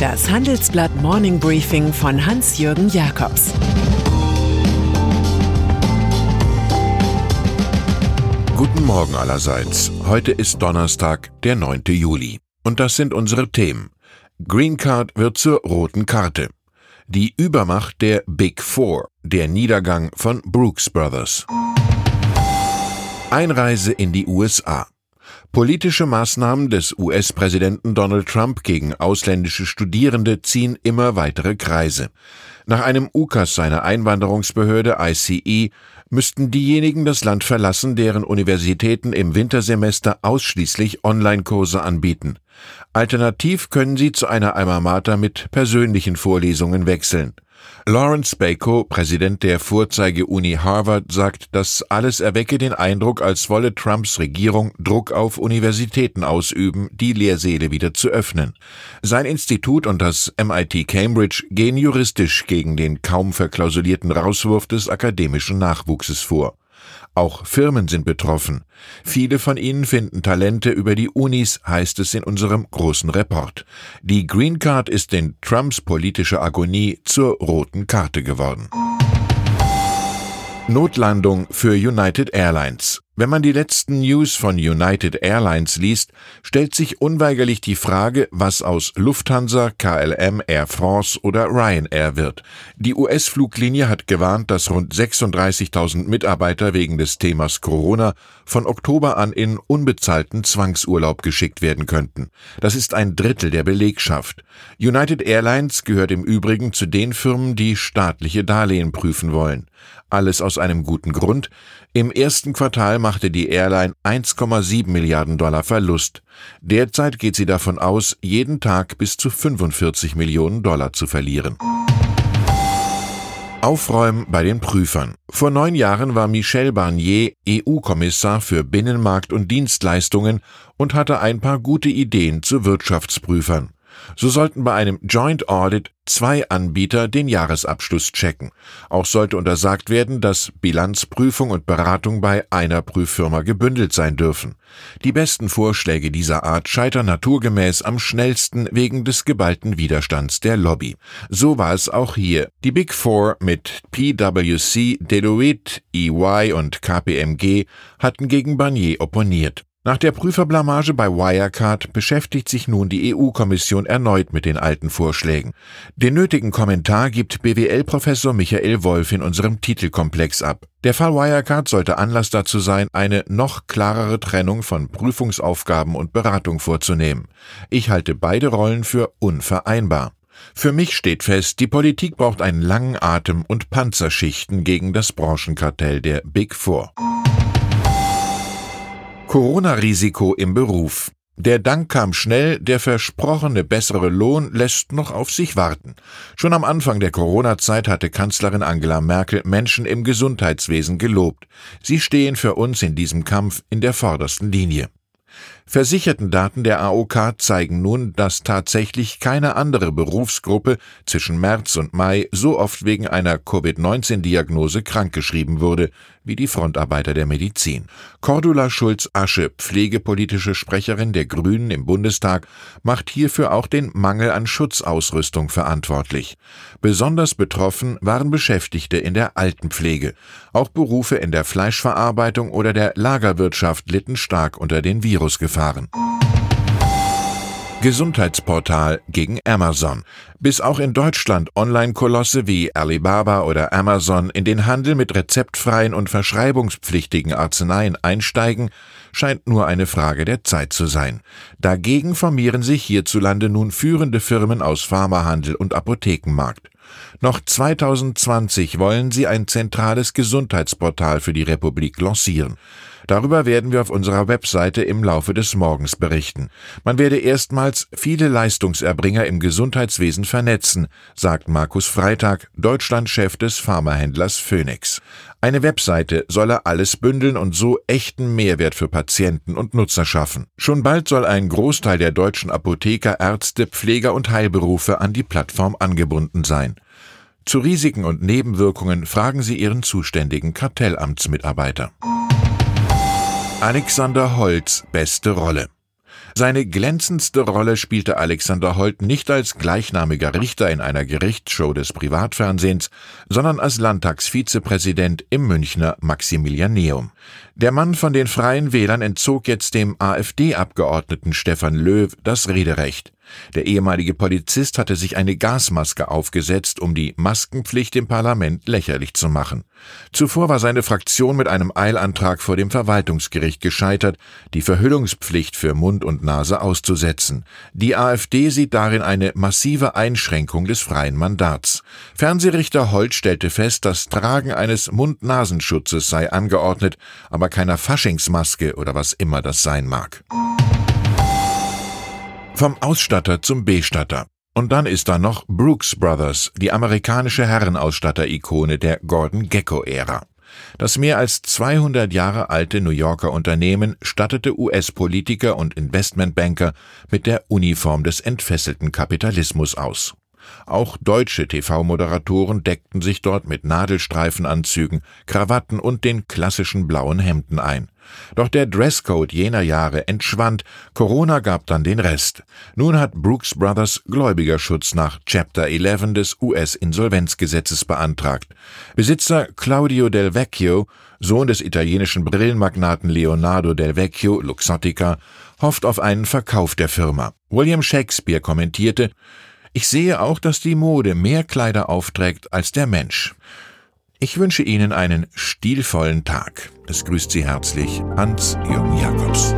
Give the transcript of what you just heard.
Das Handelsblatt Morning Briefing von Hans-Jürgen Jakobs Guten Morgen allerseits. Heute ist Donnerstag, der 9. Juli. Und das sind unsere Themen. Green Card wird zur roten Karte. Die Übermacht der Big Four, der Niedergang von Brooks Brothers. Einreise in die USA. Politische Maßnahmen des US-Präsidenten Donald Trump gegen ausländische Studierende ziehen immer weitere Kreise. Nach einem UKAS seiner Einwanderungsbehörde ICE müssten diejenigen das Land verlassen, deren Universitäten im Wintersemester ausschließlich Online-Kurse anbieten. Alternativ können sie zu einer Alma Mater mit persönlichen Vorlesungen wechseln. Lawrence Bacot, Präsident der Vorzeige-Uni Harvard, sagt, das alles erwecke den Eindruck, als wolle Trumps Regierung Druck auf Universitäten ausüben, die Lehrsäle wieder zu öffnen. Sein Institut und das MIT Cambridge gehen juristisch gegen den kaum verklausulierten Rauswurf des akademischen Nachwuchses vor. Auch Firmen sind betroffen. Viele von ihnen finden Talente über die Unis, heißt es in unserem großen Report. Die Green Card ist in Trumps politische Agonie zur roten Karte geworden. Notlandung für United Airlines. Wenn man die letzten News von United Airlines liest, stellt sich unweigerlich die Frage, was aus Lufthansa, KLM, Air France oder Ryanair wird. Die US-Fluglinie hat gewarnt, dass rund 36.000 Mitarbeiter wegen des Themas Corona von Oktober an in unbezahlten Zwangsurlaub geschickt werden könnten. Das ist ein Drittel der Belegschaft. United Airlines gehört im Übrigen zu den Firmen, die staatliche Darlehen prüfen wollen. Alles aus einem guten Grund. Im ersten Quartal machte die Airline 1,7 Milliarden Dollar Verlust. Derzeit geht sie davon aus, jeden Tag bis zu 45 Millionen Dollar zu verlieren. Aufräumen bei den Prüfern. Vor neun Jahren war Michel Barnier EU-Kommissar für Binnenmarkt und Dienstleistungen und hatte ein paar gute Ideen zu Wirtschaftsprüfern. So sollten bei einem Joint Audit zwei Anbieter den Jahresabschluss checken. Auch sollte untersagt werden, dass Bilanzprüfung und Beratung bei einer Prüffirma gebündelt sein dürfen. Die besten Vorschläge dieser Art scheitern naturgemäß am schnellsten wegen des geballten Widerstands der Lobby. So war es auch hier. Die Big Four mit PwC, Deloitte, EY und KPMG hatten gegen Barnier opponiert. Nach der Prüferblamage bei Wirecard beschäftigt sich nun die EU-Kommission erneut mit den alten Vorschlägen. Den nötigen Kommentar gibt BWL-Professor Michael Wolf in unserem Titelkomplex ab. Der Fall Wirecard sollte Anlass dazu sein, eine noch klarere Trennung von Prüfungsaufgaben und Beratung vorzunehmen. Ich halte beide Rollen für unvereinbar. Für mich steht fest, die Politik braucht einen langen Atem und Panzerschichten gegen das Branchenkartell der Big Four. Corona-Risiko im Beruf. Der Dank kam schnell, der versprochene bessere Lohn lässt noch auf sich warten. Schon am Anfang der Corona-Zeit hatte Kanzlerin Angela Merkel Menschen im Gesundheitswesen gelobt. Sie stehen für uns in diesem Kampf in der vordersten Linie. Versicherten Daten der AOK zeigen nun, dass tatsächlich keine andere Berufsgruppe zwischen März und Mai so oft wegen einer Covid-19-Diagnose krankgeschrieben wurde wie die Frontarbeiter der Medizin. Cordula Schulz-Asche, pflegepolitische Sprecherin der Grünen im Bundestag, macht hierfür auch den Mangel an Schutzausrüstung verantwortlich. Besonders betroffen waren Beschäftigte in der Altenpflege. Auch Berufe in der Fleischverarbeitung oder der Lagerwirtschaft litten stark unter den Virusgefahren. Gesundheitsportal gegen Amazon. Bis auch in Deutschland Online-Kolosse wie Alibaba oder Amazon in den Handel mit rezeptfreien und verschreibungspflichtigen Arzneien einsteigen, scheint nur eine Frage der Zeit zu sein. Dagegen formieren sich hierzulande nun führende Firmen aus Pharmahandel und Apothekenmarkt. Noch 2020 wollen sie ein zentrales Gesundheitsportal für die Republik lancieren. Darüber werden wir auf unserer Webseite im Laufe des Morgens berichten. Man werde erstmals viele Leistungserbringer im Gesundheitswesen vernetzen, sagt Markus Freitag, Deutschlandchef des Pharmahändlers Phoenix. Eine Webseite solle alles bündeln und so echten Mehrwert für Patienten und Nutzer schaffen. Schon bald soll ein Großteil der deutschen Apotheker, Ärzte, Pfleger und Heilberufe an die Plattform angebunden sein. Zu Risiken und Nebenwirkungen fragen Sie Ihren zuständigen Kartellamtsmitarbeiter. Alexander Holz beste Rolle. Seine glänzendste Rolle spielte Alexander Holt nicht als gleichnamiger Richter in einer Gerichtsshow des Privatfernsehens, sondern als Landtagsvizepräsident im Münchner Maximilianeum. Der Mann von den Freien Wählern entzog jetzt dem AfD-Abgeordneten Stefan Löw das Rederecht. Der ehemalige Polizist hatte sich eine Gasmaske aufgesetzt, um die Maskenpflicht im Parlament lächerlich zu machen. Zuvor war seine Fraktion mit einem Eilantrag vor dem Verwaltungsgericht gescheitert, die Verhüllungspflicht für Mund und Nase auszusetzen. Die AfD sieht darin eine massive Einschränkung des freien Mandats. Fernsehrichter Holt stellte fest, das Tragen eines Mund-Nasenschutzes sei angeordnet, aber keiner Faschingsmaske oder was immer das sein mag. Vom Ausstatter zum Bestatter. Und dann ist da noch Brooks Brothers, die amerikanische Herrenausstatter-Ikone der Gordon Gecko-Ära. Das mehr als 200 Jahre alte New Yorker Unternehmen stattete US-Politiker und Investmentbanker mit der Uniform des entfesselten Kapitalismus aus. Auch deutsche TV-Moderatoren deckten sich dort mit Nadelstreifenanzügen, Krawatten und den klassischen blauen Hemden ein. Doch der Dresscode jener Jahre entschwand, Corona gab dann den Rest. Nun hat Brooks Brothers Gläubigerschutz nach Chapter 11 des US-Insolvenzgesetzes beantragt. Besitzer Claudio Del Vecchio, Sohn des italienischen Brillenmagnaten Leonardo Del Vecchio, Luxottica, hofft auf einen Verkauf der Firma. William Shakespeare kommentierte, ich sehe auch, dass die Mode mehr Kleider aufträgt als der Mensch. Ich wünsche Ihnen einen stilvollen Tag. Es grüßt Sie herzlich Hans-Jürgen Jakobs.